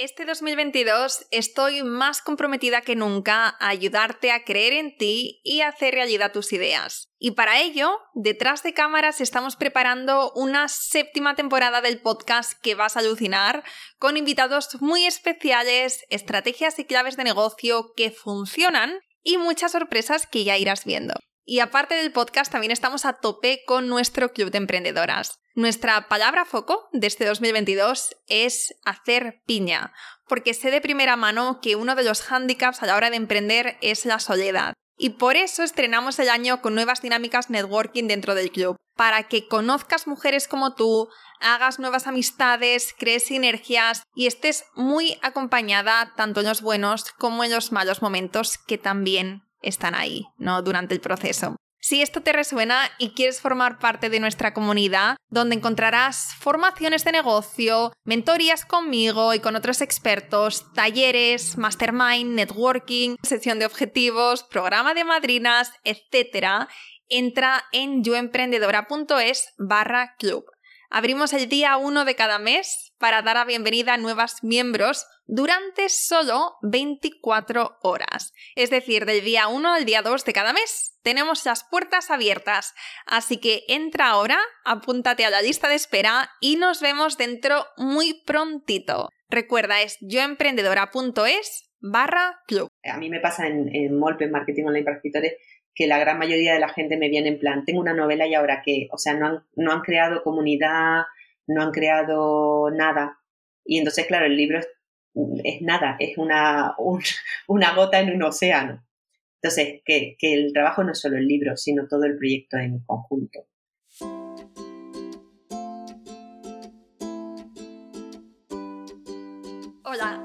Este 2022 estoy más comprometida que nunca a ayudarte a creer en ti y hacer realidad tus ideas. Y para ello, detrás de cámaras estamos preparando una séptima temporada del podcast que vas a alucinar, con invitados muy especiales, estrategias y claves de negocio que funcionan y muchas sorpresas que ya irás viendo. Y aparte del podcast, también estamos a tope con nuestro club de emprendedoras. Nuestra palabra foco de este 2022 es hacer piña, porque sé de primera mano que uno de los hándicaps a la hora de emprender es la soledad. Y por eso estrenamos el año con nuevas dinámicas networking dentro del club, para que conozcas mujeres como tú, hagas nuevas amistades, crees sinergias y estés muy acompañada tanto en los buenos como en los malos momentos que también están ahí, ¿no? Durante el proceso. Si esto te resuena y quieres formar parte de nuestra comunidad, donde encontrarás formaciones de negocio, mentorías conmigo y con otros expertos, talleres, mastermind, networking, sesión de objetivos, programa de madrinas, etc., entra en yoemprendedora.es barra club. Abrimos el día 1 de cada mes para dar la bienvenida a nuevos miembros durante solo 24 horas. Es decir, del día 1 al día 2 de cada mes. Tenemos las puertas abiertas. Así que entra ahora, apúntate a la lista de espera y nos vemos dentro muy prontito. Recuerda, es yoemprendedora.es barra club. A mí me pasa en, en Marketing Online para Escritores, que la gran mayoría de la gente me viene en plan, tengo una novela y ahora qué, o sea, no han, no han creado comunidad, no han creado nada. Y entonces, claro, el libro es, nada, es una, una gota en un océano. Entonces, que, que el trabajo no es solo el libro, sino todo el proyecto en conjunto. Hola,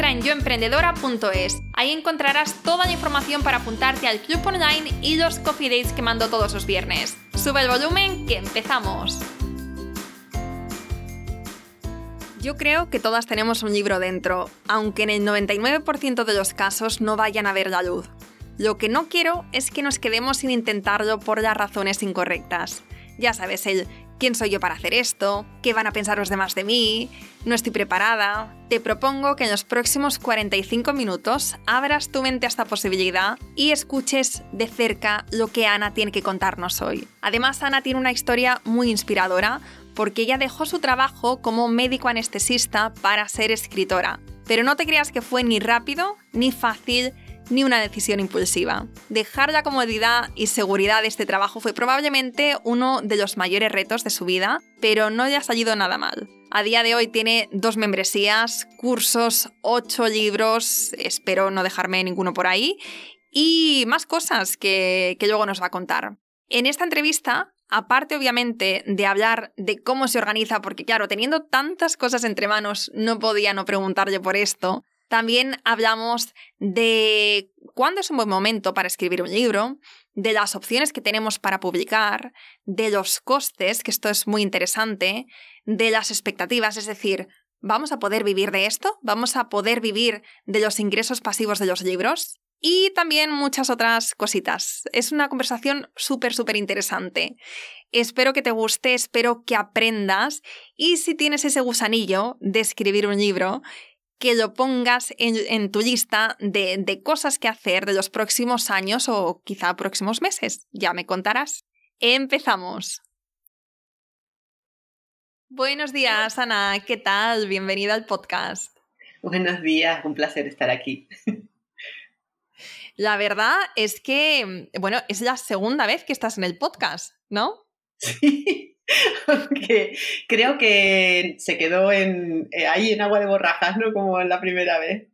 en yoemprendedora.es. Ahí encontrarás toda la información para apuntarte al club online y los coffee dates que mando todos los viernes. Sube el volumen que empezamos. Yo creo que todas tenemos un libro dentro, aunque en el 99% de los casos no vayan a ver la luz. Lo que no quiero es que nos quedemos sin intentarlo por las razones incorrectas. Ya sabes, el quién soy yo para hacer esto, qué van a pensar los demás de mí, no estoy preparada. Te propongo que en los próximos 45 minutos abras tu mente a esta posibilidad y escuches de cerca lo que Ana tiene que contarnos hoy. Además, Ana tiene una historia muy inspiradora porque ella dejó su trabajo como médico anestesista para ser escritora. Pero no te creas que fue ni rápido ni fácil ni una decisión impulsiva. Dejar la comodidad y seguridad de este trabajo fue probablemente uno de los mayores retos de su vida, pero no le ha salido nada mal. A día de hoy tiene dos membresías, cursos, ocho libros, espero no dejarme ninguno por ahí, y más cosas que, que luego nos va a contar. En esta entrevista aparte obviamente de hablar de cómo se organiza, porque claro, teniendo tantas cosas entre manos, no podía no preguntarle por esto, también hablamos de cuándo es un buen momento para escribir un libro, de las opciones que tenemos para publicar, de los costes, que esto es muy interesante, de las expectativas, es decir, ¿vamos a poder vivir de esto? ¿Vamos a poder vivir de los ingresos pasivos de los libros? Y también muchas otras cositas. Es una conversación súper, súper interesante. Espero que te guste, espero que aprendas y si tienes ese gusanillo de escribir un libro, que lo pongas en, tu lista de, de cosas que hacer de los próximos años o quizá próximos meses. Ya me contarás. Empezamos. Buenos días, Ana. ¿Qué tal? Bienvenida al podcast. Buenos días, un placer estar aquí. La verdad es que, bueno, es la segunda vez que estás en el podcast, ¿no? Sí. Aunque creo que se quedó en, eh, ahí en agua de borrajas, ¿no? Como en la primera vez.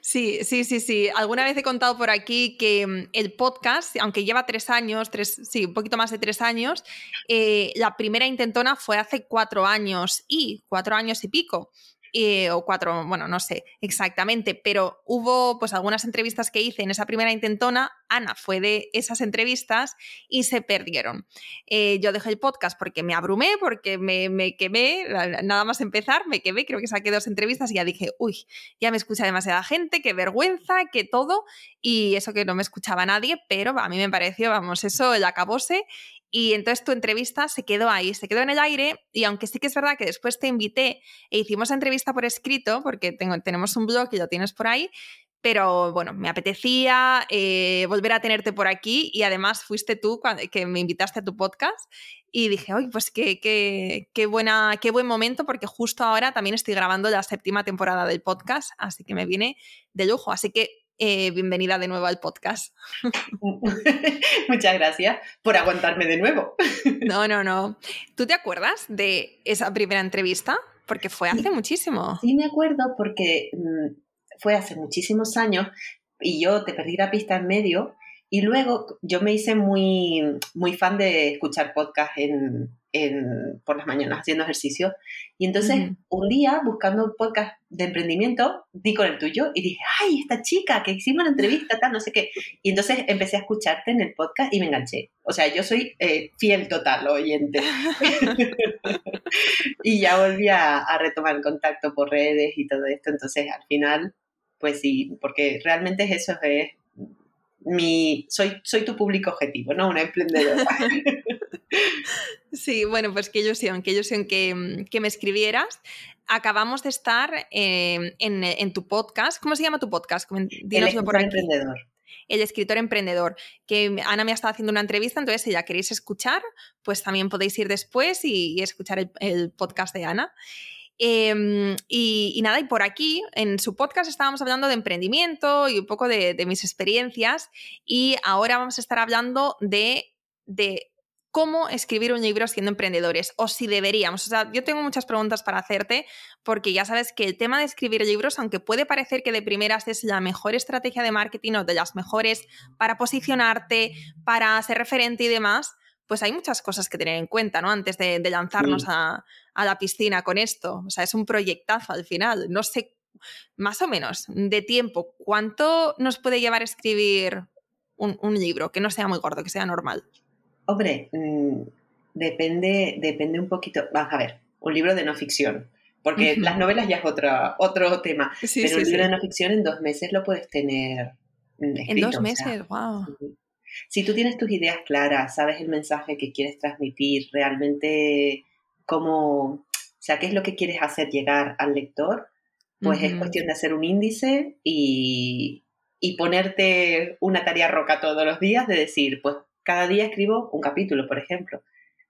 Sí, sí, sí, sí. Alguna vez he contado por aquí que mm, el podcast, aunque lleva tres años, tres, sí, un poquito más de tres años, eh, la primera intentona fue hace cuatro años y cuatro años y pico. Eh, o cuatro, bueno, no sé exactamente, pero hubo pues algunas entrevistas que hice en esa primera intentona, Ana fue de esas entrevistas y se perdieron. Eh, yo dejé el podcast porque me abrumé, porque me, me, quemé, nada más empezar, me quemé, creo que saqué dos entrevistas y ya dije, uy, ya me escucha demasiada gente, qué vergüenza, qué todo, y eso que no me escuchaba nadie, pero a mí me pareció, vamos, eso ya acabóse y entonces tu entrevista se quedó ahí, se quedó en el aire y aunque sí que es verdad que después te invité e hicimos entrevista por escrito, porque tengo, tenemos un blog y lo tienes por ahí, pero bueno, me apetecía eh, volver a tenerte por aquí y además fuiste tú que me invitaste a tu podcast y dije, oye, pues qué, qué, qué, buena, qué buen momento porque justo ahora también estoy grabando la séptima temporada del podcast, así que me viene de lujo. Así que eh, bienvenida de nuevo al podcast. Muchas gracias por aguantarme de nuevo. no, no, no. ¿Tú te acuerdas de esa primera entrevista? Porque fue hace muchísimo. Sí, me acuerdo porque mm, fue hace muchísimos años y yo te perdí la pista en medio y luego yo me hice muy, muy fan de escuchar podcast en, por las mañanas haciendo ejercicio. Y entonces un día, buscando un podcast de emprendimiento, di con el tuyo y dije, ay, esta chica que hicimos la entrevista, tal, no sé qué. Y entonces empecé a escucharte en el podcast y me enganché. O sea, yo soy eh, fiel total oyente. y ya volví a, a retomar el contacto por redes y todo esto. Entonces, al final, pues sí, porque realmente eso es mi, soy, soy tu público objetivo, ¿no? Una emprendedora. Sí, bueno, pues que ilusión, que ilusión que, que me escribieras. Acabamos de estar en, en, tu podcast. ¿Cómo se llama tu podcast? El por emprendedor. El escritor emprendedor, que Ana me ha estado haciendo una entrevista, entonces si ya queréis escuchar, pues también podéis ir después y, escuchar el, el podcast de Ana. Em, y, nada, y por aquí, en su podcast estábamos hablando de emprendimiento y un poco de, mis experiencias y ahora vamos a estar hablando de, de, cómo escribir un libro siendo emprendedores o si deberíamos. O sea, yo tengo muchas preguntas para hacerte porque ya sabes que el tema de escribir libros, aunque puede parecer que de primeras es la mejor estrategia de marketing o de las mejores para posicionarte, para ser referente y demás, pues hay muchas cosas que tener en cuenta, ¿no? Antes de, lanzarnos a, la piscina con esto. O sea, es un proyectazo al final. No sé, más o menos, de tiempo, ¿cuánto nos puede llevar a escribir un, libro que no sea muy gordo, que sea normal? Hombre, mm, depende, depende un poquito. Vamos a ver, un libro de no ficción. Porque las novelas ya es otro, otro tema. pero un libro de no ficción en dos meses lo puedes tener. Mm, en dos meses, wow. Si tú tienes tus ideas claras, sabes el mensaje que quieres transmitir, realmente cómo, o sea, qué es lo que quieres hacer llegar al lector, pues es cuestión de hacer un índice y, y ponerte una tarea roca todos los días de decir, pues cada día escribo un capítulo, por ejemplo.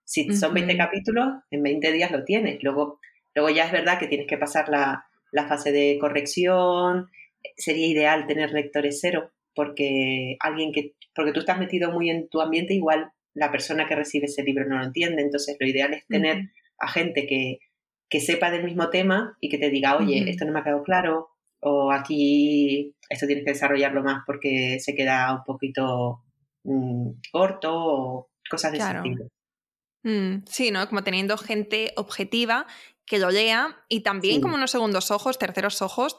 Si son 20 capítulos, en 20 días lo tienes. Luego, luego ya es verdad que tienes que pasar la, la fase de corrección. Sería ideal tener lectores cero, porque alguien que porque tú estás metido muy en tu ambiente, igual la persona que recibe ese libro no lo entiende. Entonces, lo ideal es tener a gente que, sepa del mismo tema y que te diga, oye, esto no me ha quedado claro, o aquí esto tienes que desarrollarlo más porque se queda un poquito mm, corto, o cosas de ese tipo. Mm, sí, ¿no? Como teniendo gente objetiva que lo lea y también como unos segundos ojos, terceros ojos,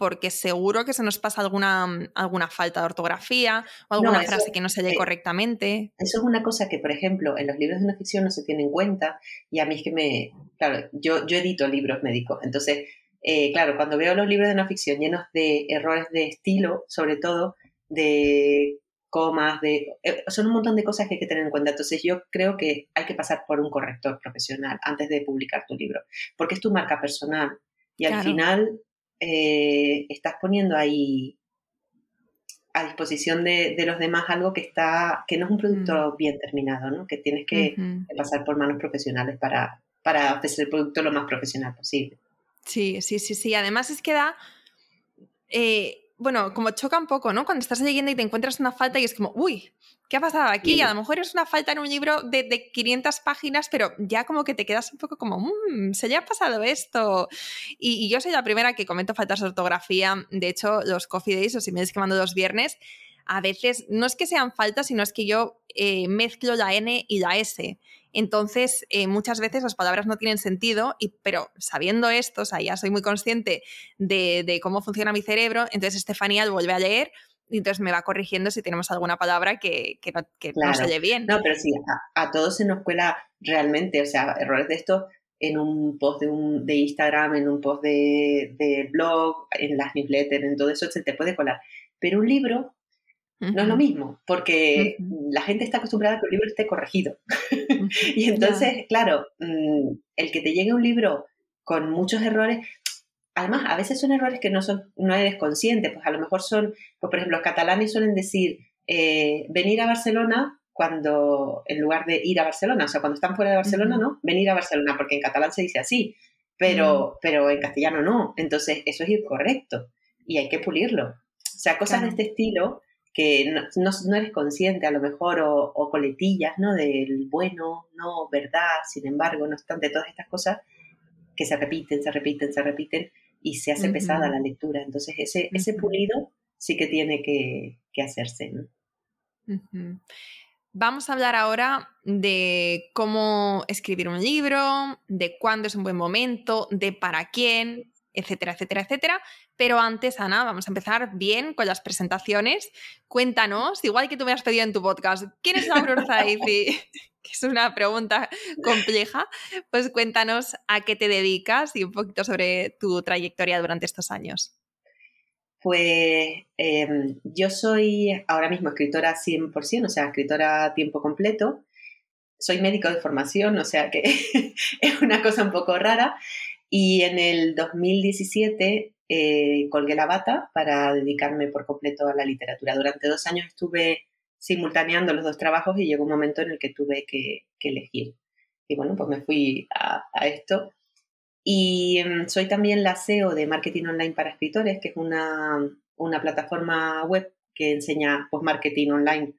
porque seguro que se nos pasa alguna, mm, alguna falta de ortografía o alguna frase que no se lee eh, correctamente. Eso es una cosa que, por ejemplo, en los libros de no ficción no se tiene en cuenta y a mí es que me... Claro, yo, yo edito libros médicos, entonces, eh, claro, cuando veo los libros de no ficción llenos de errores de estilo, sobre todo, de comas, de... Eh, son un montón de cosas que hay que tener en cuenta. Entonces yo creo que hay que pasar por un corrector profesional antes de publicar tu libro, porque es tu marca personal y al final eh, estás poniendo ahí a disposición de, los demás algo que está que no es un producto mm. bien terminado, ¿no? Que tienes que, pasar por manos profesionales para, para ofrecer el producto lo más profesional posible. Sí, sí, sí, sí. Además es que da... Eh, bueno, como choca un poco, ¿no? Cuando estás leyendo y te encuentras una falta y es como, uy, ¿qué ha pasado aquí? Y a lo mejor es una falta en un libro de, de 500 páginas, pero ya como que te quedas un poco como, mmm, se le ha pasado esto. Y, y, yo soy la primera que comento faltas de ortografía. De hecho, los coffee days, o si me que mando los viernes, a veces no es que sean faltas, sino es que yo eh, mezclo la N y la S. Entonces, eh, muchas veces las palabras no tienen sentido, y, pero sabiendo esto, o sea, ya soy muy consciente de, cómo funciona mi cerebro, entonces Estefanía lo vuelve a leer y entonces me va corrigiendo si tenemos alguna palabra que, no, que oye bien. No, pero sí, a, todos se nos cuela realmente, o sea, errores de esto en un post de, un, de Instagram, en un post de, de blog, en las newsletters, en todo eso se te puede colar. Pero un libro no es lo mismo, porque la gente está acostumbrada a que un libro esté corregido. y entonces, claro, mm, el que te llegue un libro con muchos errores, además, a veces son errores que no, son, no eres consciente, pues a lo mejor son, pues por ejemplo, los catalanes suelen decir eh, venir a Barcelona cuando, en lugar de ir a Barcelona, o sea, cuando están fuera de Barcelona, ¿no? Venir a Barcelona, porque en catalán se dice así, pero, pero en castellano no. Entonces, eso es incorrecto y hay que pulirlo. O sea, cosas de este estilo que no, eres consciente a lo mejor o, coletillas, ¿no? Del bueno, no, verdad, sin embargo, no obstante, todas estas cosas que se repiten, se repiten, se repiten y se hace pesada la lectura. Entonces ese, ese pulido sí que tiene que, hacerse, Vamos a hablar ahora de cómo escribir un libro, de cuándo es un buen momento, de para quién, etcétera, etcétera, etcétera. Pero antes, Ana, vamos a empezar bien con las presentaciones. Cuéntanos, igual que tú me has pedido en tu podcast, ¿quién es Aurora Zaifi? que es una pregunta compleja, pues cuéntanos a qué te dedicas y un poquito sobre tu trayectoria durante estos años. Pues em, yo soy ahora mismo escritora 100%, o sea, escritora a tiempo completo. Soy médico de formación, o sea que es una cosa un poco rara. Y en el 2017 eh, colgué la bata para dedicarme por completo a la literatura. Durante dos años estuve simultaneando los dos trabajos y llegó un momento en el que tuve que, elegir. Y bueno, pues me fui a, esto. Y mm, soy también la CEO de Marketing Online para Escritores, que es una, una plataforma web que enseña pues, marketing online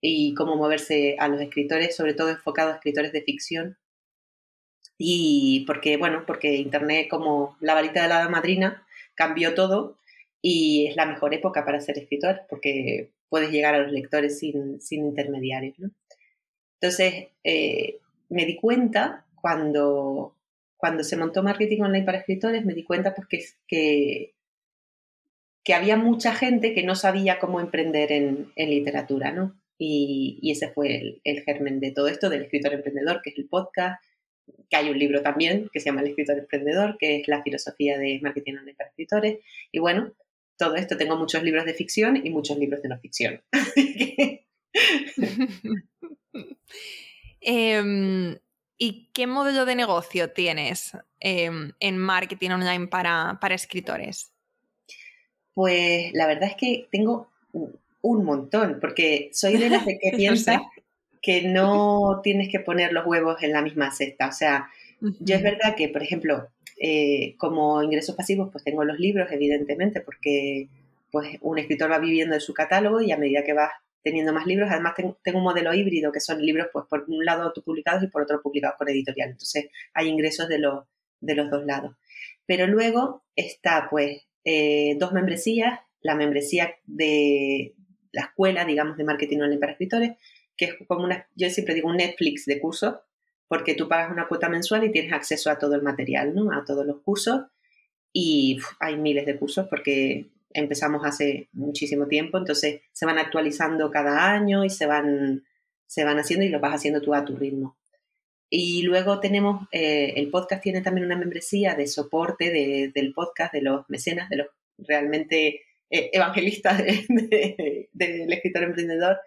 y cómo moverse a los escritores, sobre todo enfocado a escritores de ficción. Y porque, bueno, porque Internet, como la varita de la madrina, cambió todo y es la mejor época para ser escritor porque puedes llegar a los lectores sin, intermediarios. Entonces, eh, me di cuenta cuando, cuando se montó Marketing Online para Escritores, me di cuenta pues, que, que había mucha gente que no sabía cómo emprender en, literatura, ¿no? Y, ese fue el, el, germen de todo esto, del escritor emprendedor, que es el podcast, que hay un libro también que se llama El escritor emprendedor, que es la filosofía de marketing online para escritores. Y bueno, todo esto tengo muchos libros de ficción y muchos libros de no ficción. Em, ¿Y qué modelo de negocio tienes em, en marketing online para, para escritores? Pues la verdad es que tengo un montón, porque soy de las que piensa que no tienes que poner los huevos en la misma cesta. O sea, yo es verdad que, por ejemplo, eh, como ingresos pasivos, pues tengo los libros, evidentemente, porque pues un escritor va viviendo de su catálogo y a medida que vas teniendo más libros, además tengo, un modelo híbrido que son libros, pues por un lado autopublicados y por otro publicados por editorial. Entonces hay ingresos de los, de los dos lados. Pero luego está, pues, eh, dos membresías, la membresía de la escuela, digamos, de marketing online para escritores, que es como una, yo siempre digo un Netflix de cursos, porque tú pagas una cuota mensual y tienes acceso a todo el material, ¿no? A todos los cursos y hay miles de cursos porque empezamos hace muchísimo tiempo, entonces se van actualizando cada año y se van, se van haciendo y lo vas haciendo tú a tu ritmo. Y luego tenemos, eh, el podcast tiene también una membresía de soporte del podcast, de los mecenas, de los realmente eh, evangelistas del escritor emprendedor,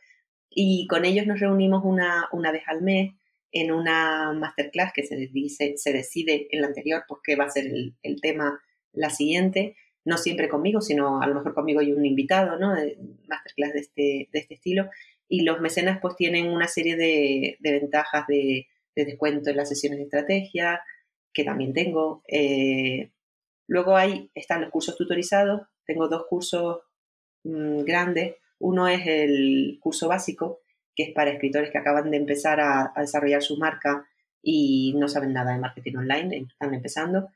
y con ellos nos reunimos una, una vez al mes en una masterclass que se, dice, se decide en la anterior, qué va a ser el, tema la siguiente, no siempre conmigo, sino a lo mejor conmigo y un invitado, ¿no? De masterclass de este, de este estilo. Y los mecenas pues tienen una serie de, ventajas de, descuento en las sesiones de estrategia, que también tengo. Eh, luego hay, están los cursos tutorizados, tengo dos cursos mm, grandes uno es el curso básico, que es para escritores que acaban de empezar a, desarrollar su marca y no saben nada de marketing online, están empezando.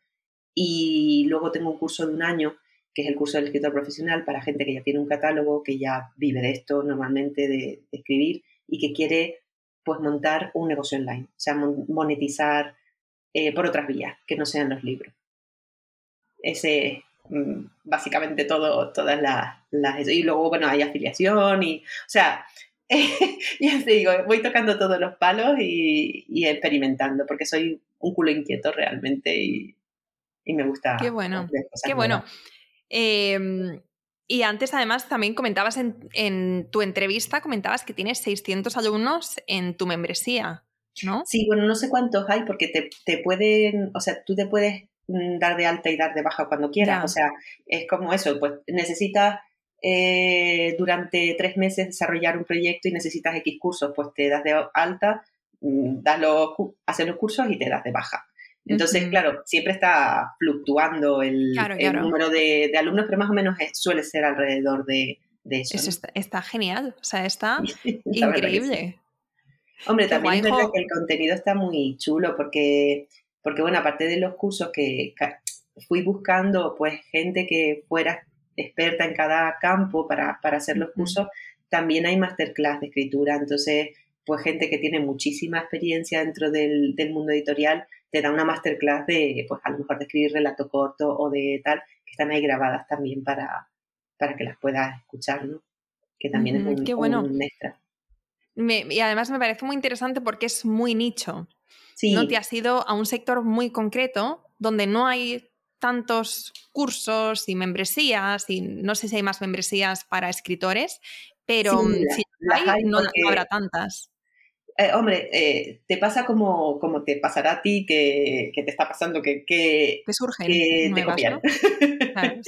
Y luego tengo un curso de un año, que es el curso del escritor profesional, para gente que ya tiene un catálogo, que ya vive de esto normalmente, de, escribir, y que quiere pues montar un negocio online, o sea, monetizar eh, por otras vías, que no sean los libros. Ese mm, básicamente todo, todas las, las... Y luego, bueno, hay afiliación y... O sea, ya te digo, voy tocando todos los palos y, experimentando, porque soy un culo inquieto realmente y, me gusta. Qué bueno, qué bueno. Em, y antes, además, también comentabas en, tu entrevista, comentabas que tienes 600 alumnos en tu membresía, ¿no? Sí, bueno, no sé cuántos hay porque te, te pueden, o sea, tú te puedes mm, dar de alta y dar de baja cuando quieras, o sea, es como eso, pues necesitas eh, durante tres meses desarrollar un proyecto y necesitas X cursos, pues te das de alta, mm, das los, haces los cursos y te das de baja. Entonces, claro, siempre está fluctuando el, número de, alumnos, pero más o menos suele ser alrededor de, eso. está, genial, o sea, está, increíble. Hombre, también es verdad que el contenido está muy chulo porque, porque, bueno, aparte de los cursos que fui buscando, pues gente que fuera experta en cada campo para, hacer los cursos, también hay masterclass de escritura. Entonces, pues gente que tiene muchísima experiencia dentro del, mundo editorial te da una masterclass de, pues a lo mejor de escribir relato corto o de tal, que están ahí grabadas también para, para que las puedas escuchar, ¿no? Que también es un, Qué bueno. extra. y además me parece muy interesante porque es muy nicho. Sí. No te has ido a un sector muy concreto donde no hay tantos cursos y membresías, y no sé si hay más membresías para escritores, pero mm, si hay, no, habrá tantas. Eh, hombre, eh, te pasa como, como te pasará a ti, que, te está pasando que, que, surgen que te copian.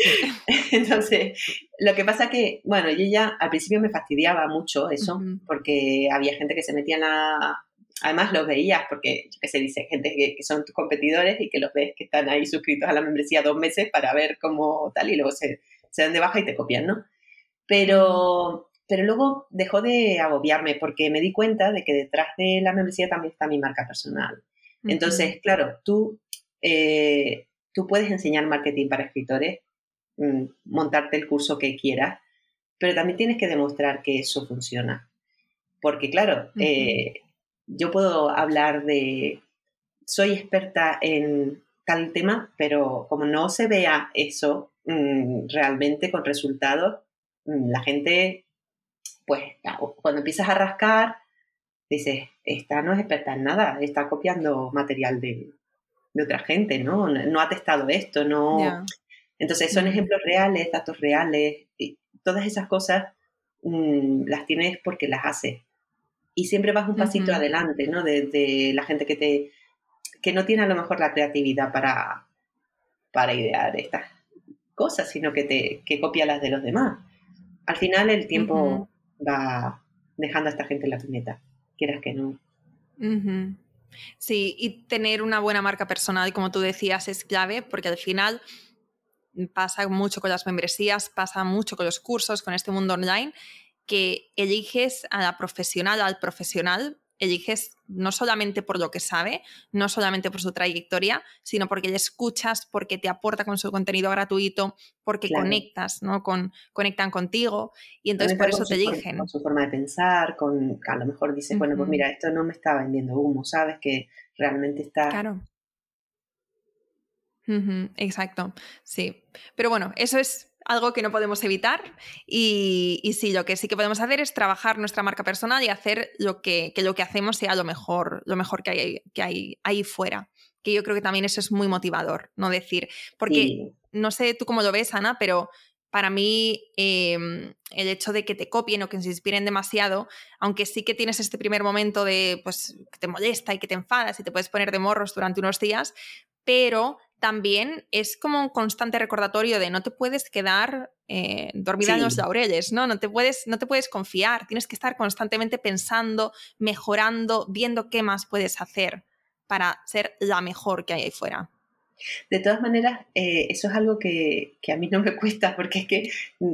Entonces, lo que pasa que, bueno, yo ya al principio me fastidiaba mucho eso, porque había gente que se metía en la, además los veías, porque que se dice gente que, son tus competidores y que los ves que están ahí suscritos a la membresía dos meses para ver cómo tal y luego se, se dan de baja y te copian, ¿no? Pero, pero luego dejó de agobiarme porque me di cuenta de que detrás de la membresía también está mi marca personal. Entonces, claro, tú, eh, tú puedes enseñar marketing para escritores, mm, montarte el curso que quieras, pero también tienes que demostrar que eso funciona. Porque, claro, yo puedo hablar de, soy experta en tal tema, pero como no se vea eso mm, realmente con resultados, mm, la gente, pues cuando empiezas a rascar, dices, esta no es experta en nada, está copiando material de, otra gente, ¿no? ¿no? ha testado esto, no... Entonces son ejemplos reales, datos reales, y todas esas cosas mm, las tienes porque las haces y siempre vas un pasito adelante, ¿no? De, la gente que te que no tiene a lo mejor la creatividad para, para idear estas cosas, sino que te que copia las de los demás. Al final el tiempo va dejando a esta gente en la pineta, quieras que no. Sí, y tener una buena marca personal, como tú decías, es clave, porque al final pasa mucho con las membresías, pasa mucho con los cursos, con este mundo online, que eliges a la profesional, al profesional, eliges no solamente por lo que sabe, no solamente por su trayectoria, sino porque le escuchas, porque te aporta con su contenido gratuito, porque conectas, ¿no? Con, conectan contigo y entonces por eso te eligen. Con su forma de pensar, con a lo mejor dices, bueno, pues mira, esto no me está vendiendo humo, ¿sabes? Que realmente está... Claro. exacto, sí. Pero bueno, eso es algo que no podemos evitar y, sí, lo que sí que podemos hacer es trabajar nuestra marca personal y hacer lo que, lo que hacemos sea lo mejor, lo mejor que hay, que hay ahí fuera. Que yo creo que también eso es muy motivador, no decir, porque no sé tú cómo lo ves, Ana, pero para mí em, el hecho de que te copien o que se inspiren demasiado, aunque sí que tienes este primer momento de pues que te molesta y que te enfadas y te puedes poner de morros durante unos días, pero también es como un constante recordatorio de no te puedes quedar eh, dormida en los laureles, ¿no? No te, puedes, no te puedes confiar, tienes que estar constantemente pensando, mejorando, viendo qué más puedes hacer para ser la mejor que hay ahí fuera. De todas maneras, eh, eso es algo que, a mí no me cuesta porque es que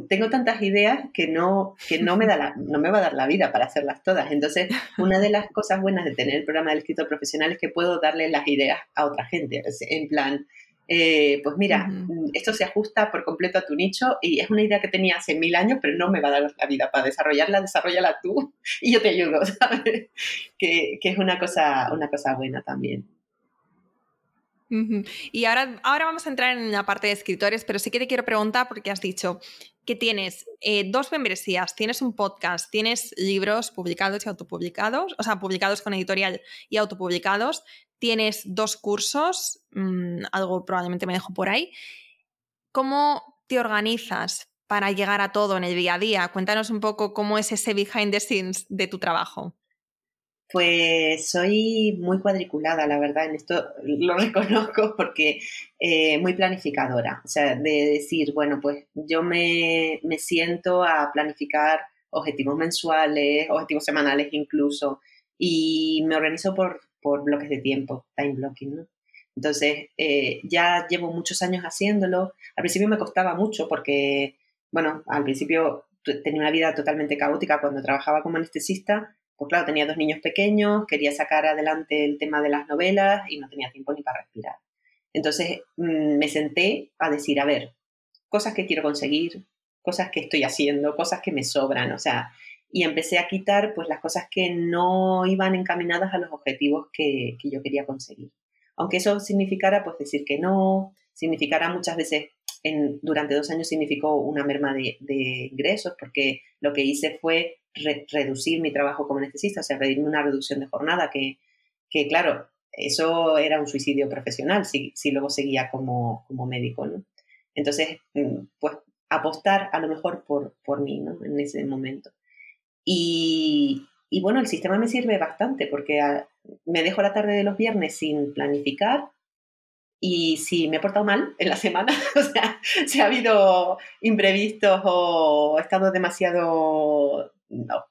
tengo tantas ideas que no, que no me, da no me va a dar la vida para hacerlas todas. Entonces, una de las cosas buenas de tener el programa del escritor profesional es que puedo darle las ideas a otra gente. En plan, eh, pues mira, esto se ajusta por completo a tu nicho y es una idea que tenía hace mil años, pero no me va a dar la vida para desarrollarla, desarrollala tú y yo te ayudo, ¿sabes? Que, que es una cosa, una cosa buena también. Y ahora, ahora vamos a entrar en la parte de escritores, pero sí que te quiero preguntar porque has dicho que tienes eh, dos membresías, tienes un podcast, tienes libros publicados y autopublicados, o sea, publicados con editorial y autopublicados, tienes dos cursos, mm, algo probablemente me dejo por ahí. ¿Cómo te organizas para llegar a todo en el día a día? Cuéntanos un poco cómo es ese behind the scenes de tu trabajo. Pues soy muy cuadriculada, la verdad, en esto lo reconozco porque eh, muy planificadora. O sea, de decir, bueno, pues yo me, me siento a planificar objetivos mensuales, objetivos semanales incluso, y me organizo por, por bloques de tiempo, time blocking, ¿no? Entonces, eh, ya llevo muchos años haciéndolo. Al principio me costaba mucho porque, bueno, al principio tenía una vida totalmente caótica cuando trabajaba como anestesista pues claro, tenía dos niños pequeños, quería sacar adelante el tema de las novelas y no tenía tiempo ni para respirar. Entonces mm, me senté a decir, a ver, cosas que quiero conseguir, cosas que estoy haciendo, cosas que me sobran, o sea, y empecé a quitar pues las cosas que no iban encaminadas a los objetivos que, yo quería conseguir. Aunque eso significara pues decir que no, significara muchas veces, en, durante dos años significó una merma de, de ingresos, porque lo que hice fue reducir mi trabajo como necesita, o sea, pedirme una reducción de jornada, que, que claro, eso era un suicidio profesional si, si luego seguía como, como médico, ¿no? Entonces, mm, pues apostar a lo mejor por, por mí, ¿no? En ese momento. Y, y bueno, el sistema me sirve bastante porque ah, me dejo la tarde de los viernes sin planificar y si me he portado mal en la semana, o sea, si ha habido imprevistos o he estado demasiado no,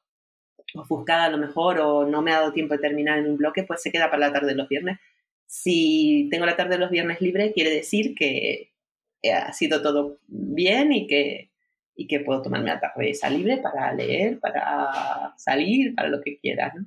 ofuscada a lo mejor o no me ha dado tiempo de terminar en un bloque, pues se queda para la tarde de los viernes. Si tengo la tarde de los viernes libre, quiere decir que ha sido todo bien y que, y que puedo tomarme la tarde esa libre para leer, para salir, para lo que quiera, ¿no?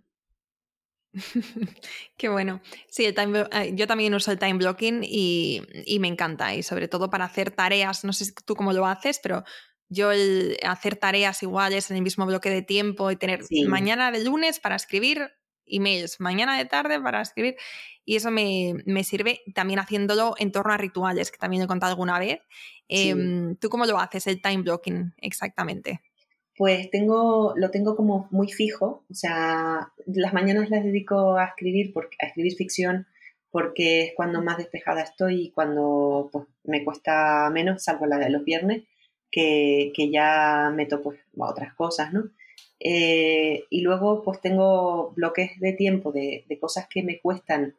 Qué bueno. Sí, el time, eh, yo también uso el time blocking y, y, me encanta. Y sobre todo para hacer tareas, no sé tú cómo lo haces, pero yo el hacer tareas iguales en el mismo bloque de tiempo y tener mañana de lunes para escribir emails, mañana de tarde para escribir, y eso me, sirve también haciéndolo en torno a rituales, que también he contado alguna vez. Em, ¿Tú cómo lo haces, el time blocking exactamente? Pues tengo, lo tengo como muy fijo, o sea, las mañanas las dedico a escribir, porque, a escribir ficción porque es cuando más despejada estoy y cuando pues, me cuesta menos, salvo la de los viernes que, ya meto pues a otras cosas, ¿no? Eh, y luego pues tengo bloques de tiempo de, cosas que me cuestan,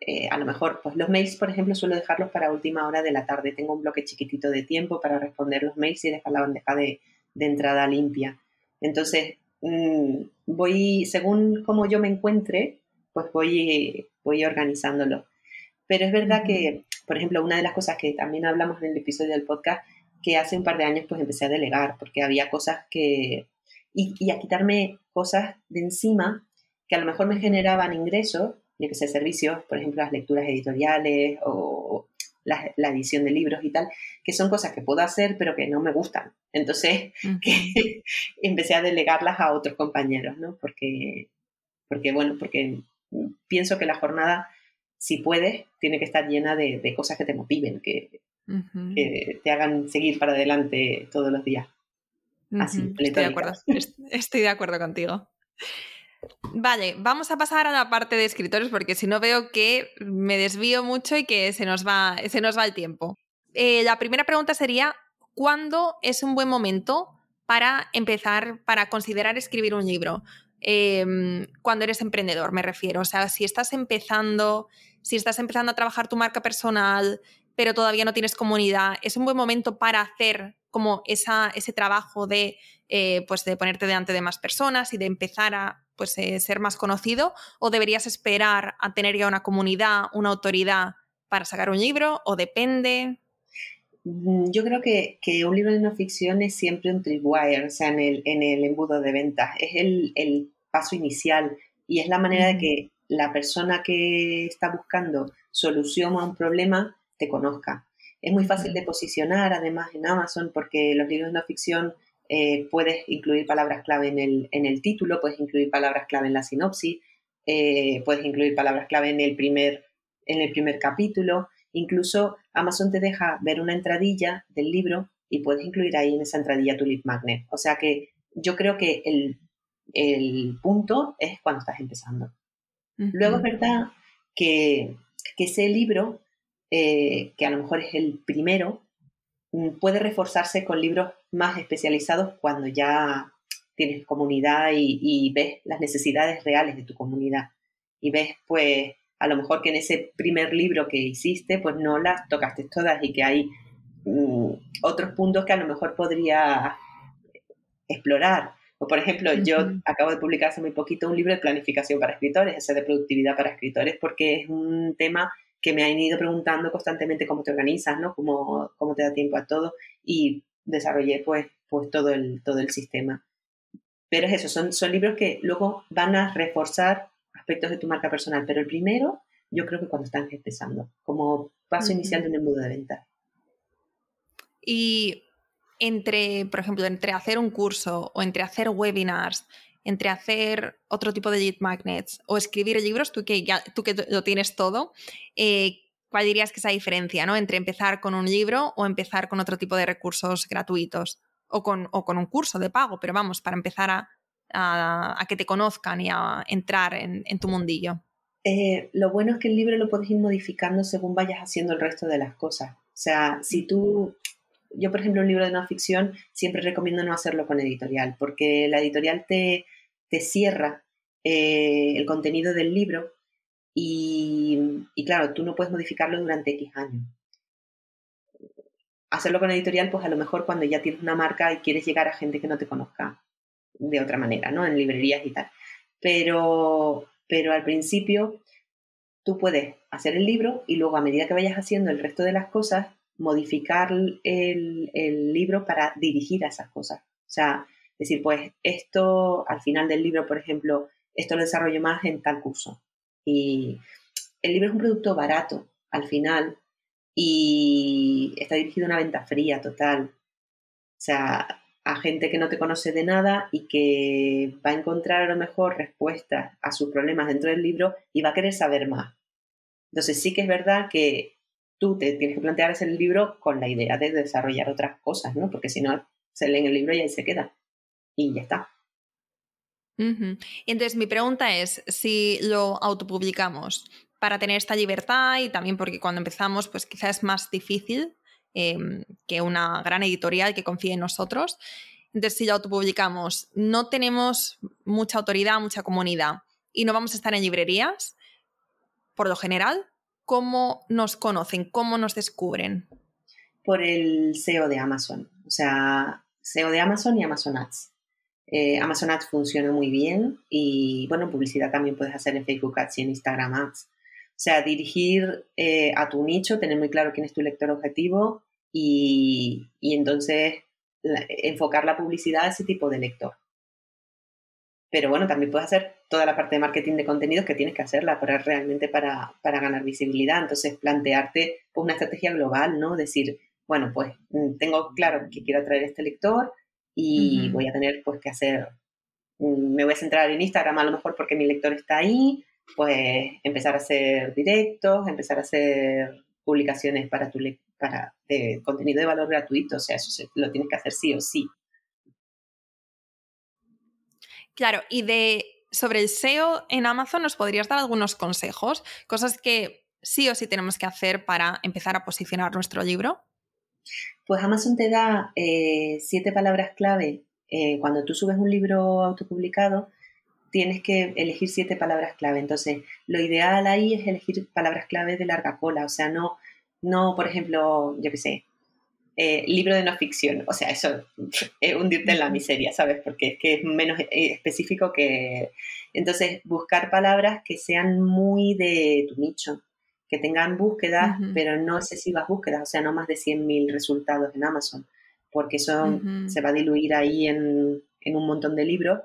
eh, a lo mejor pues los mails, por ejemplo, suelo dejarlos para última hora de la tarde. Tengo un bloque chiquitito de tiempo para responder los mails y dejar la bandeja de, entrada limpia. Entonces, mm, voy, según como yo me encuentre, pues voy, voy organizándolo. Pero es verdad que, por ejemplo, una de las cosas que también hablamos en el episodio del podcast que hace un par de años pues empecé a delegar, porque había cosas que... Y, a quitarme cosas de encima que a lo mejor me generaban ingresos, yo que sé, servicios, por ejemplo, las lecturas editoriales o la, edición de libros y tal, que son cosas que puedo hacer pero que no me gustan. Entonces, que empecé a delegarlas a otros compañeros, ¿no? Porque, porque bueno, porque pienso que la jornada, si puedes, tiene que estar llena de, de cosas que te motiven, que, que te hagan seguir para adelante todos los días. Así, estoy de, acuerdo, estoy de acuerdo contigo. Vale, vamos a pasar a la parte de escritores porque si no veo que me desvío mucho y que se nos va, se nos va el tiempo. Eh, la primera pregunta sería, ¿cuándo es un buen momento para empezar, para considerar escribir un libro? Em, cuando eres emprendedor, me refiero. O sea, si estás empezando, si estás empezando a trabajar tu marca personal, pero todavía no tienes comunidad, es un buen momento para hacer como esa, ese trabajo de, eh, pues de ponerte delante de más personas y de empezar a pues, eh, ser más conocido? ¿O deberías esperar a tener ya una comunidad, una autoridad para sacar un libro o depende? Mm, yo creo que, un libro de no ficción es siempre un tripwire, o sea, en el, en el embudo de ventas. Es el, paso inicial y es la manera de que la persona que está buscando solución a un problema te conozca. Es muy fácil de posicionar, además, en Amazon, porque los libros de no ficción eh, puedes incluir palabras clave en el, en el, título, puedes incluir palabras clave en la sinopsis, eh, puedes incluir palabras clave en el primer, en el primer capítulo. Incluso Amazon te deja ver una entradilla del libro y puedes incluir ahí en esa entradilla tu lead magnet. O sea que yo creo que el, el punto es cuando estás empezando. Luego es verdad que, que ese libro, eh, que a lo mejor es el primero, mm, puede reforzarse con libros más especializados cuando ya tienes comunidad y, ves las necesidades reales de tu comunidad. Y ves, pues, a lo mejor que en ese primer libro que hiciste, pues no las tocaste todas y que hay mm, otros puntos que a lo mejor podría explorar. O, por ejemplo, yo acabo de publicar hace muy poquito un libro de planificación para escritores, ese de productividad para escritores, porque es un tema que me han ido preguntando constantemente cómo te organizas, ¿no? Cómo, cómo te da tiempo a todo. Y desarrollé, pues, pues todo, el, todo el sistema. Pero es eso, son, son libros que luego van a reforzar aspectos de tu marca personal. Pero el primero, yo creo que cuando están empezando, como paso inicial de un embudo de venta. Y entre, por ejemplo, entre hacer un curso o entre hacer webinars, entre hacer otro tipo de lead magnets o escribir libros, tú que, ya, tú que lo tienes todo, eh, ¿cuál dirías que es la diferencia ¿no? entre empezar con un libro o empezar con otro tipo de recursos gratuitos? o con, un curso de pago, pero vamos, para empezar a, que te conozcan y a entrar en, tu mundillo. Eh, lo bueno es que el libro lo puedes ir modificando según vayas haciendo el resto de las cosas. O sea, si tú, yo por ejemplo un libro de no ficción siempre recomiendo no hacerlo con editorial, porque la editorial te, te cierra eh, el contenido del libro y, claro, tú no puedes modificarlo durante X años hacerlo con editorial, pues a lo mejor cuando ya tienes una marca y quieres llegar a gente que no te conozca de otra manera, ¿no? En librerías y tal. Pero, pero al principio tú puedes hacer el libro y luego a medida que vayas haciendo el resto de las cosas, modificar el, el libro para dirigir a esas cosas. O sea, decir, pues esto al final del libro, por ejemplo, esto lo desarrollo más en tal curso. Y el libro es un producto barato al final, y está dirigido a una venta fría total. O sea, a gente que no te conoce de nada y que va a encontrar a lo mejor respuestas a sus problemas dentro del libro y va a querer saber más. Entonces sí que es verdad que tú te tienes que plantear ese libro con la idea de desarrollar otras cosas, ¿no? Porque si no, se lee en el libro y ahí se queda. Y ya está. Entonces mi pregunta es, si lo autopublicamos, para tener esta libertad y también porque cuando empezamos pues quizás es más difícil em, que una gran editorial que confíe en nosotros. Entonces, si lo autopublicamos, no tenemos mucha autoridad, mucha comunidad y no vamos a estar en librerías, por lo general, ¿cómo nos conocen? ¿Cómo nos descubren? Por el SEO de Amazon, o sea, SEO de Amazon y Amazon Ads. Eh, Amazon Ads funciona muy bien y, bueno, publicidad también puedes hacer en Facebook Ads y en Instagram Ads. O sea, dirigir eh, a tu nicho, tener muy claro quién es tu lector objetivo y, entonces enfocar la publicidad a ese tipo de lector. Pero bueno, también puedes hacer toda la parte de marketing de contenidos que tienes que hacerla para realmente para, ganar visibilidad. Entonces, plantearte pues, una estrategia global, ¿no? Decir, bueno, pues mm, tengo claro que quiero atraer a este lector y voy a tener pues que hacer, me voy a centrar en Instagram a lo mejor porque mi lector está ahí, pues empezar a hacer directos, empezar a hacer publicaciones para tu para de contenido de valor gratuito, o sea, eso lo tienes que hacer sí o sí. Claro, y de sobre el SEO en Amazon, ¿nos podrías dar algunos consejos? Cosas que sí o sí tenemos que hacer para empezar a posicionar nuestro libro. Pues Amazon te da eh, siete palabras clave eh, cuando tú subes un libro autopublicado tienes que elegir siete palabras clave. Entonces, lo ideal ahí es elegir palabras clave de larga cola, o sea, no, no por ejemplo, yo qué sé, eh, libro de no ficción, o sea, eso es hundirte en la miseria, ¿sabes? Porque es que es menos específico que... Entonces, buscar palabras que sean muy de tu nicho. Que tengan búsquedas, pero no excesivas búsquedas, o sea, no más de 100.000 resultados en Amazon, porque eso se va a diluir ahí en, un montón de libros.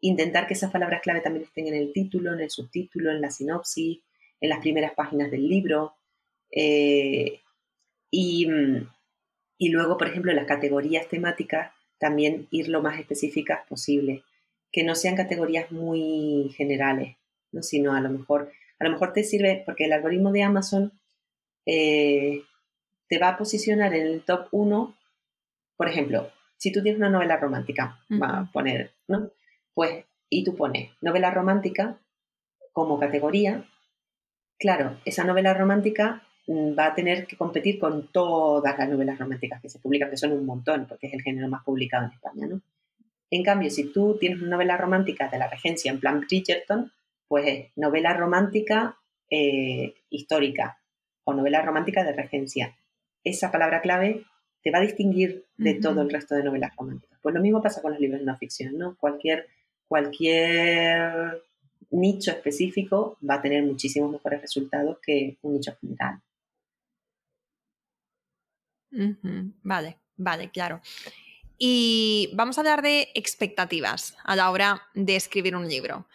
Intentar que esas palabras clave también estén en el título, en el subtítulo, en la sinopsis, en las primeras páginas del libro. Eh, y, y, luego, por ejemplo, las categorías temáticas, también ir lo más específicas posible, que no sean categorías muy generales, ¿no? sino a lo mejor a lo mejor te sirve porque el algoritmo de Amazon eh, te va a posicionar en el top 1, por ejemplo, si tú tienes una novela romántica, va a poner, ¿no? Pues, y tú pones novela romántica como categoría, claro, esa novela romántica mm, va a tener que competir con todas las novelas románticas que se publican, que son un montón, porque es el género más publicado en España, ¿no? En cambio, si tú tienes una novela romántica de la regencia en plan Bridgerton, pues novela romántica eh, histórica o novela romántica de regencia. Esa palabra clave te va a distinguir de todo el resto de novelas románticas. Pues lo mismo pasa con los libros de no ficción, ¿no? Cualquier, cualquier nicho específico va a tener muchísimos mejores resultados que un nicho general. Vale, vale, claro. Y vamos a hablar de expectativas a la hora de escribir un libro.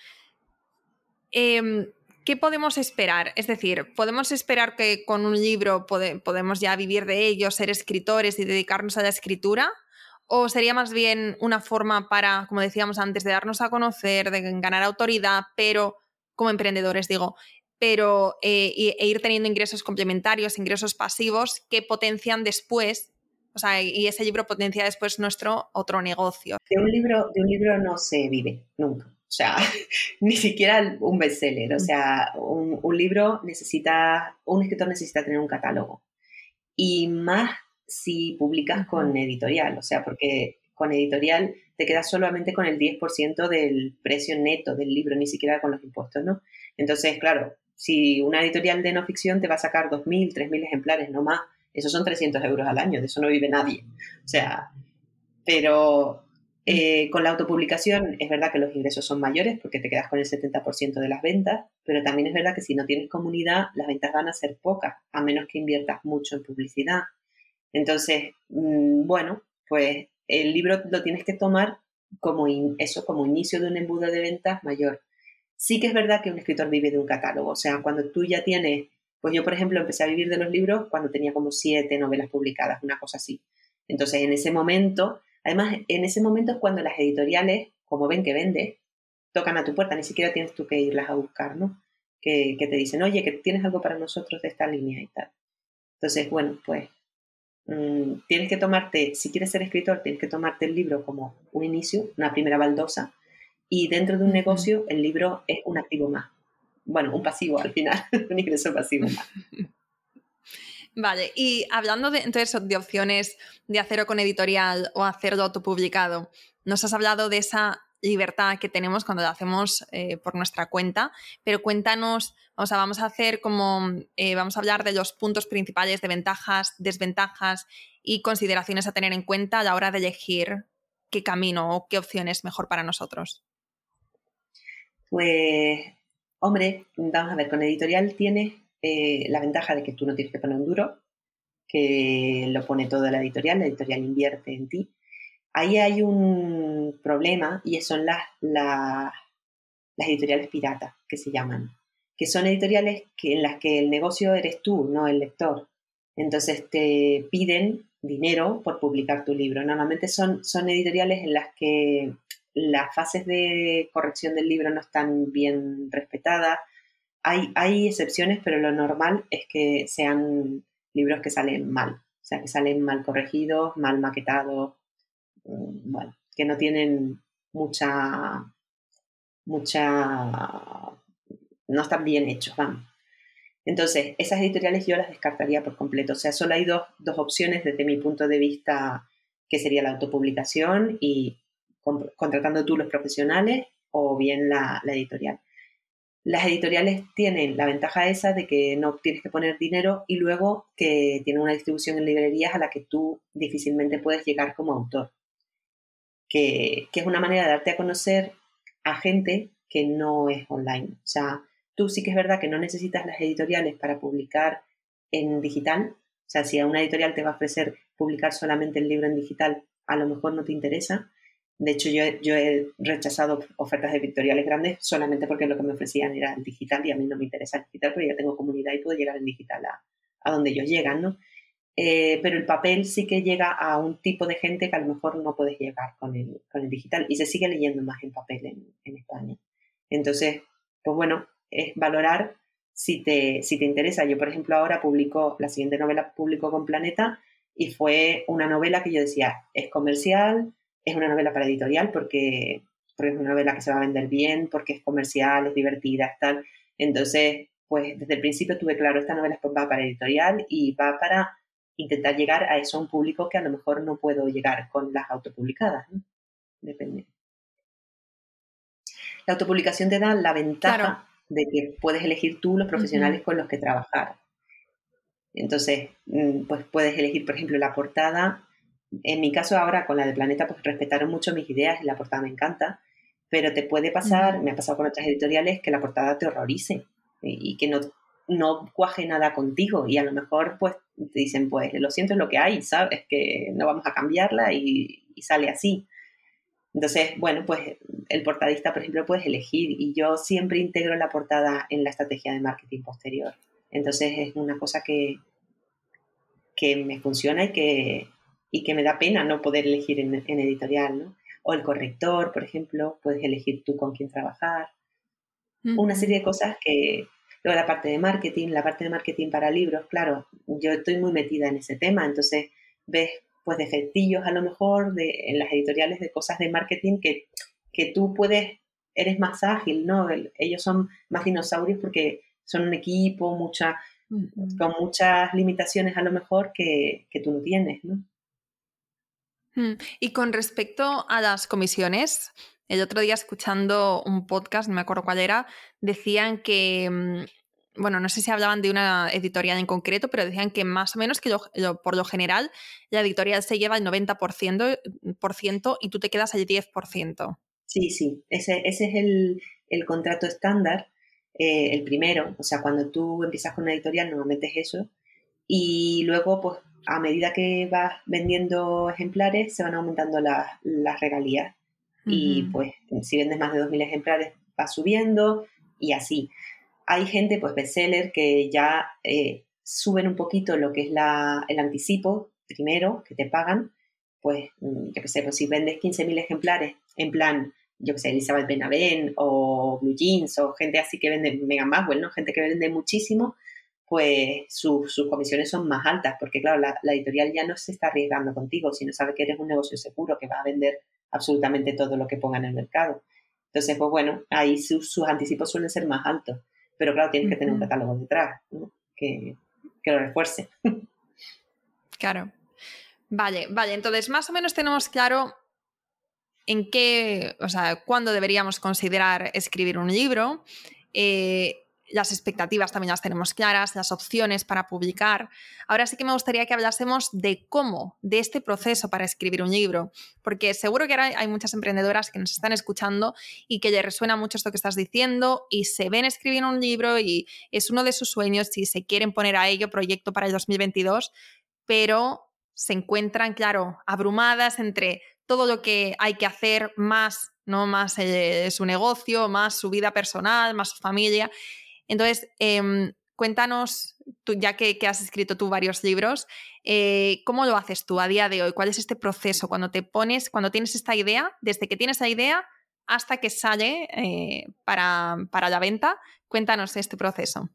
Em, ¿Qué podemos esperar? Es decir, ¿podemos esperar que con un libro podemos ya vivir de ello, ser escritores y dedicarnos a la escritura? ¿O sería más bien una forma para, como decíamos antes, de darnos a conocer, de ganar autoridad, pero como emprendedores digo, pero eh, e ir teniendo ingresos complementarios, ingresos pasivos que potencian después, o sea, y ese libro potencia después nuestro otro negocio. De un libro, de un libro no se vive nunca. O sea, ni siquiera un bestseller. O sea, un, libro necesita, un escritor necesita tener un catálogo. Y más si publicas con editorial, o sea, porque con editorial te quedas solamente con el 10% del precio neto del libro, ni siquiera con los impuestos, ¿no? Entonces, claro, si una editorial de no ficción te va a sacar 2.000, 3.000 ejemplares, no más, esos son 300 euros al año, de eso no vive nadie. O sea, pero eh, con la autopublicación es verdad que los ingresos son mayores porque te quedas con el 70% de las ventas, pero también es verdad que si no tienes comunidad, las ventas van a ser pocas, a menos que inviertas mucho en publicidad. Entonces, mm, bueno, pues el libro lo tienes que tomar como eso, como inicio de un embudo de ventas mayor. Sí que es verdad que un escritor vive de un catálogo, o sea, cuando tú ya tienes, pues yo por ejemplo empecé a vivir de los libros cuando tenía como siete novelas publicadas, una cosa así. Entonces, en ese momento Además, en ese momento es cuando las editoriales, como ven que vende, tocan a tu puerta, ni siquiera tienes tú que irlas a buscar, ¿no? Que, te dicen, oye, que tienes algo para nosotros de esta línea y tal. Entonces, bueno, pues mm, tienes que tomarte, si quieres ser escritor, tienes que tomarte el libro como un inicio, una primera baldosa, y dentro de un negocio el libro es un activo más. Bueno, un pasivo al final, un ingreso pasivo más. Vale, y hablando de, entonces, de opciones de hacerlo con editorial o hacerlo autopublicado, nos has hablado de esa libertad que tenemos cuando lo hacemos eh, por nuestra cuenta, pero cuéntanos, o sea, vamos a hacer como, eh, vamos a hablar de los puntos principales de ventajas, desventajas y consideraciones a tener en cuenta a la hora de elegir qué camino o qué opción es mejor para nosotros. Pues, hombre, vamos a ver, con editorial tienes eh, la ventaja de que tú no tienes que poner un duro, que lo pone toda la editorial, la editorial invierte en ti. Ahí hay un problema y son las, las, editoriales piratas, que se llaman, que son editoriales que, en las que el negocio eres tú, no el lector. Entonces te piden dinero por publicar tu libro. Normalmente son, son editoriales en las que las fases de corrección del libro no están bien respetadas, hay, excepciones, pero lo normal es que sean libros que salen mal, o sea, que salen mal corregidos, mal maquetados, mm, que no tienen mucha, mucha, no están bien hechos, vamos. Entonces, esas editoriales yo las descartaría por completo. O sea, solo hay dos, opciones desde mi punto de vista, que sería la autopublicación y contratando tú los profesionales o bien la editorial. Las editoriales tienen la ventaja esa de que no tienes que poner dinero y luego que tienen una distribución en librerías a la que tú difícilmente puedes llegar como autor. Que, es una manera de darte a conocer a gente que no es online. O sea, tú sí que es verdad que no necesitas las editoriales para publicar en digital. O sea, si a una editorial te va a ofrecer publicar solamente el libro en digital, a lo mejor no te interesa. De hecho, yo, yo he rechazado ofertas de editoriales grandes solamente porque lo que me ofrecían era el digital y a mí no me interesa el digital porque ya tengo comunidad y puedo llegar en digital a, a donde ellos llegan, ¿no? Eh, pero el papel sí que llega a un tipo de gente que a lo mejor no puedes llegar con el, con el digital y se sigue leyendo más en papel en, en España. Entonces, pues bueno, es valorar si te, si te interesa. Yo, por ejemplo, ahora publico, la siguiente novela publico con Planeta y fue una novela que yo decía, es comercial, es una novela para editorial porque, porque es una novela que se va a vender bien, porque es comercial, es divertida, tal. Entonces, pues desde el principio tuve claro, esta novela va para editorial y va para intentar llegar a eso a un público que a lo mejor no puedo llegar con las autopublicadas. Depende. La autopublicación te da la ventaja de que puedes elegir tú los profesionales con los que trabajar. Entonces, mm, pues puedes elegir, por ejemplo, la portada. En mi caso ahora con la de Planeta, pues respetaron mucho mis ideas y la portada me encanta, pero te puede pasar, me ha pasado con otras editoriales, que la portada te horrorice y, que no, no cuaje nada contigo y a lo mejor pues te dicen pues lo siento es lo que hay, ¿sabes? Que no vamos a cambiarla y, sale así. Entonces, bueno, pues el portadista, por ejemplo, puedes elegir y yo siempre integro la portada en la estrategia de marketing posterior. Entonces es una cosa que, que me funciona y que, y que me da pena no poder elegir en, en editorial, ¿no? O el corrector, por ejemplo, puedes elegir tú con quién trabajar una serie de cosas que... Luego la parte de marketing, la parte de marketing para libros, claro, yo estoy muy metida en ese tema, entonces ves pues defectillos a lo mejor de, en las editoriales de cosas de marketing que, que tú puedes, eres más ágil, ¿no? ellos son más dinosaurios porque son un equipo, mucha, con muchas limitaciones a lo mejor que, que tú no tienes, ¿no? Y con respecto a las comisiones, el otro día escuchando un podcast, no me acuerdo cuál era, decían que, mm, bueno, no sé si hablaban de una editorial en concreto, pero decían que más o menos que por lo general la editorial se lleva el 90% por ciento, y tú te quedas al 10%. Sí, sí, ese, ese es el, el contrato estándar, eh, el primero, o sea, cuando tú empiezas con una editorial normalmente es eso, y luego, pues, a medida que vas vendiendo ejemplares, se van aumentando las regalías. Y pues si vendes más de 2.000 ejemplares va subiendo y así. Hay gente, pues bestseller, que ya eh, suben un poquito lo que es la, el anticipo primero que te pagan, pues mm, yo qué sé, pues si vendes 15.000 ejemplares en plan, yo qué sé, Elizabeth Benavent o Blue Jeans o gente así que vende mega más, bueno, gente que vende muchísimo, pues sus comisiones son más altas, porque claro, la, la, editorial ya no se está arriesgando contigo, sino sabe que eres un negocio seguro, que va a vender absolutamente todo lo que ponga en el mercado. Entonces, pues bueno, ahí sus, anticipos suelen ser más altos, pero claro, tienes que tener un catálogo detrás que, que lo refuerce. Claro. Vale, vale, entonces más o menos tenemos claro en qué, o sea, cuándo deberíamos considerar escribir un libro. Eh, las expectativas también las tenemos claras, las opciones para publicar. Ahora sí que me gustaría que hablásemos de cómo, de este proceso para escribir un libro, porque seguro que ahora hay muchas emprendedoras que nos están escuchando y que les resuena mucho esto que estás diciendo y se ven escribir un libro y es uno de sus sueños y se quieren poner a ello proyecto para el 2022, pero se encuentran, claro, abrumadas entre todo lo que hay que hacer más, no más eh, su negocio, más su vida personal, más su familia. Entonces, em, cuéntanos, tú, ya que, has escrito tú varios libros, eh, ¿cómo lo haces tú a día de hoy? ¿Cuál es este proceso cuando te pones, cuando tienes esta idea, desde que tienes la idea hasta que sale eh, para, la venta? Cuéntanos este proceso.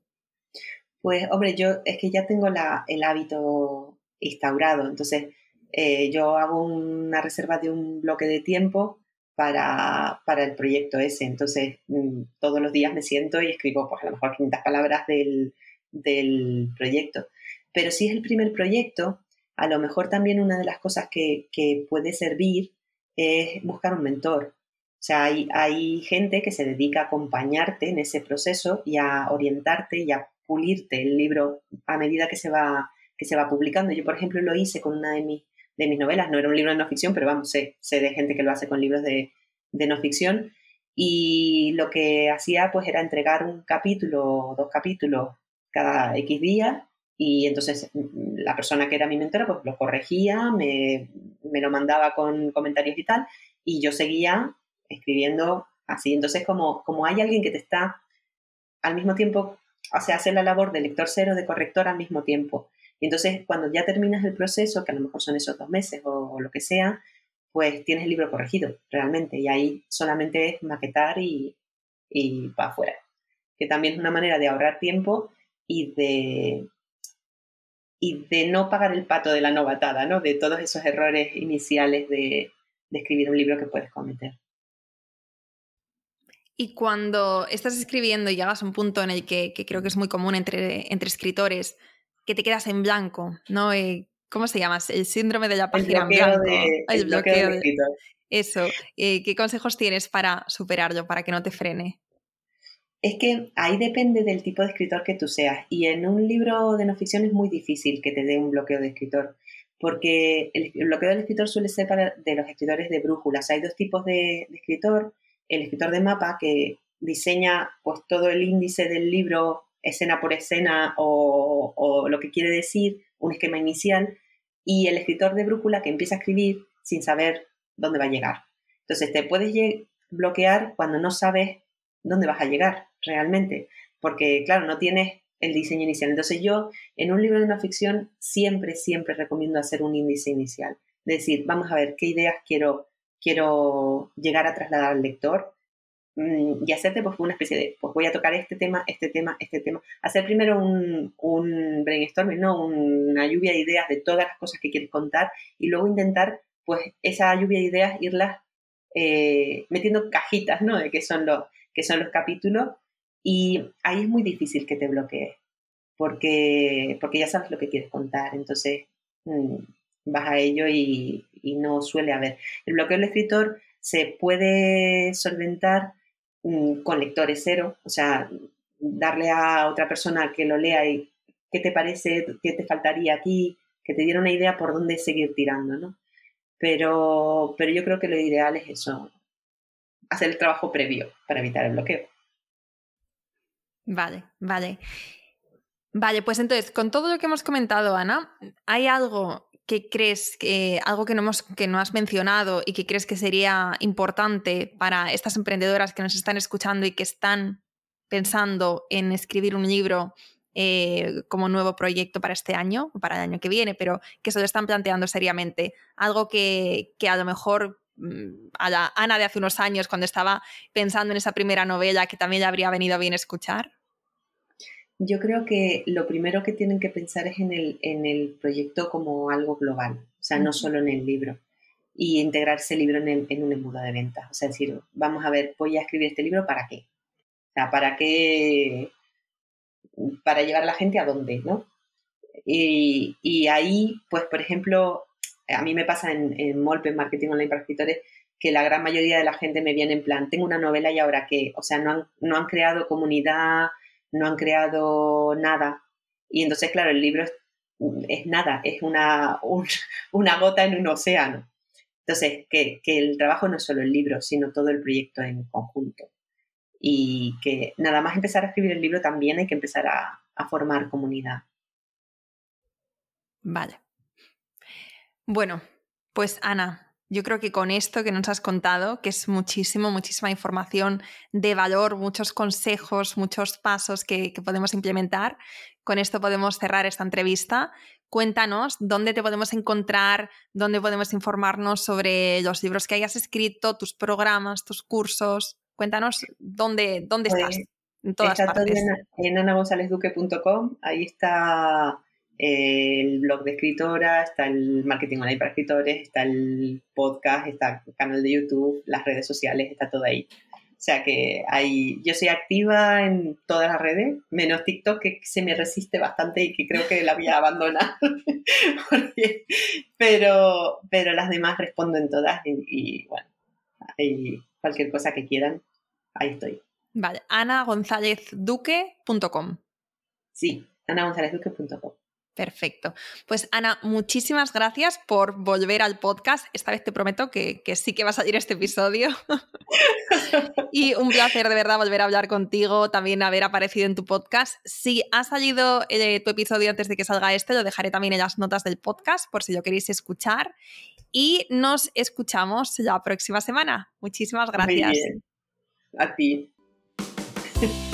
Pues, hombre, yo es que ya tengo el hábito instaurado, entonces eh, yo hago una reserva de un bloque de tiempo para, para el proyecto ese. Entonces, mm, todos los días me siento y escribo, pues a lo mejor 500 palabras del, del proyecto. Pero si es el primer proyecto, a lo mejor también una de las cosas que, que puede servir es buscar un mentor. O sea, hay, hay, gente que se dedica a acompañarte en ese proceso y a orientarte y a pulirte el libro a medida que se va, que se va publicando. Yo, por ejemplo, lo hice con una de mis de mis novelas. No era un libro de no ficción, pero vamos, sé, sé de gente que lo hace con libros de, de no ficción. Y lo que hacía pues era entregar un capítulo dos capítulos cada X días y entonces mm, la persona que era mi mentora pues lo corregía, me, me lo mandaba con comentarios y tal y yo seguía escribiendo así. Entonces como, como hay alguien que te está al mismo tiempo, o sea, hace la labor de lector cero, de corrector al mismo tiempo. Y entonces cuando ya terminas el proceso, que a lo mejor son esos dos meses o lo que sea, pues tienes el libro corregido realmente y ahí solamente es maquetar y, y para afuera. Que también es una manera de ahorrar tiempo y de, y de no pagar el pato de la novatada, ¿no? De todos esos errores iniciales de, escribir un libro que puedes cometer. Y cuando estás escribiendo y llegas a un punto en el que, creo que es muy común entre, entre escritores, que te quedas en blanco, ¿no? Eh, ¿Cómo se llama? El síndrome de la página en blanco. el, bloqueo, de Eso. Eh, ¿Qué consejos tienes para superarlo, para que no te frene? Es que ahí depende del tipo de escritor que tú seas. Y en un libro de no ficción es muy difícil que te dé un bloqueo de escritor. Porque el, bloqueo del escritor suele ser para de los escritores de brújulas. Hay dos tipos de, escritor. El escritor de mapa que diseña pues todo el índice del libro escena por escena o, lo que quiere decir, un esquema inicial, y el escritor de brújula que empieza a escribir sin saber dónde va a llegar. Entonces te puedes bloquear cuando no sabes dónde vas a llegar realmente, porque claro, no tienes el diseño inicial. Entonces yo en un libro de una ficción siempre, siempre recomiendo hacer un índice inicial. Es decir, vamos a ver qué ideas quiero, quiero llegar a trasladar al lector y hacerte pues una especie de, pues voy a tocar este tema, este tema, este tema. Hacer primero un, un brainstorming, ¿no? Una lluvia de ideas de todas las cosas que quieres contar y luego intentar pues esa lluvia de ideas irlas eh, metiendo cajitas, ¿no? De qué son los, que son los capítulos y ahí es muy difícil que te bloquees porque, porque ya sabes lo que quieres contar, entonces mm, vas a ello y, no suele haber. El bloqueo del escritor se puede solventar mm, con lectores cero, o sea, darle a otra persona que lo lea y qué te parece, qué te faltaría aquí, que te diera una idea por dónde seguir tirando, ¿no? Pero, pero yo creo que lo ideal es eso, hacer el trabajo previo para evitar el bloqueo. Vale, vale. Vale, pues entonces, con todo lo que hemos comentado, Ana, ¿hay algo que crees, que, algo que no, hemos, que no has mencionado y que crees que sería importante para estas emprendedoras que nos están escuchando y que están pensando en escribir un libro eh, como nuevo proyecto para este año o para el año que viene, pero que se lo están planteando seriamente? Algo que, que a lo mejor Mm, a la Ana de hace unos años cuando estaba pensando en esa primera novela que también le habría venido bien escuchar? Yo creo que lo primero que tienen que pensar es en el, en el proyecto como algo global, o sea, no solo en el libro, y integrarse el libro en, en un embudo de ventas. O sea, decir, vamos a ver, voy a escribir este libro para qué. O sea, para qué, para llevar a la gente a dónde, ¿no? Y, y ahí, pues, por ejemplo, a mí me pasa en, en Molpe, en Marketing Online para Escritores, que la gran mayoría de la gente me viene en plan, tengo una novela y ahora qué, o sea, no han, no han creado comunidad, no han creado nada. Y entonces, claro, el libro es, nada, es una, una gota en un océano. Entonces, que, que, el trabajo no es solo el libro, sino todo el proyecto en conjunto. Y que nada más empezar a escribir el libro también hay que empezar a, a formar comunidad. Vale. Bueno, pues Ana, yo creo que con esto que nos has contado, que es muchísimo, muchísima información de valor, muchos consejos, muchos pasos que, podemos implementar, con esto podemos cerrar esta entrevista. Cuéntanos dónde te podemos encontrar, dónde podemos informarnos sobre los libros que hayas escrito, tus programas, tus cursos. Cuéntanos dónde, dónde pues estás. En todas partes. en, en ahí está el blog de escritora, está el marketing online para escritores, está el podcast, está el canal de YouTube, las redes sociales, está todo ahí. O sea que hay, yo soy activa en todas las redes, menos TikTok, que se me resiste bastante y que creo que la voy a abandonar. pero, pero las demás respondo en todas y, bueno, cualquier cosa que quieran, ahí estoy. Vale, anagonzalezduque.com. Sí, anagonzalezduque.com. Perfecto. Pues Ana, muchísimas gracias por volver al podcast. Esta vez te prometo que, sí que va a salir este episodio. y un placer de verdad volver a hablar contigo, también haber aparecido en tu podcast. Si ha salido eh, tu episodio antes de que salga este, lo dejaré también en las notas del podcast por si lo queréis escuchar. Y nos escuchamos la próxima semana. Muchísimas gracias. A ti.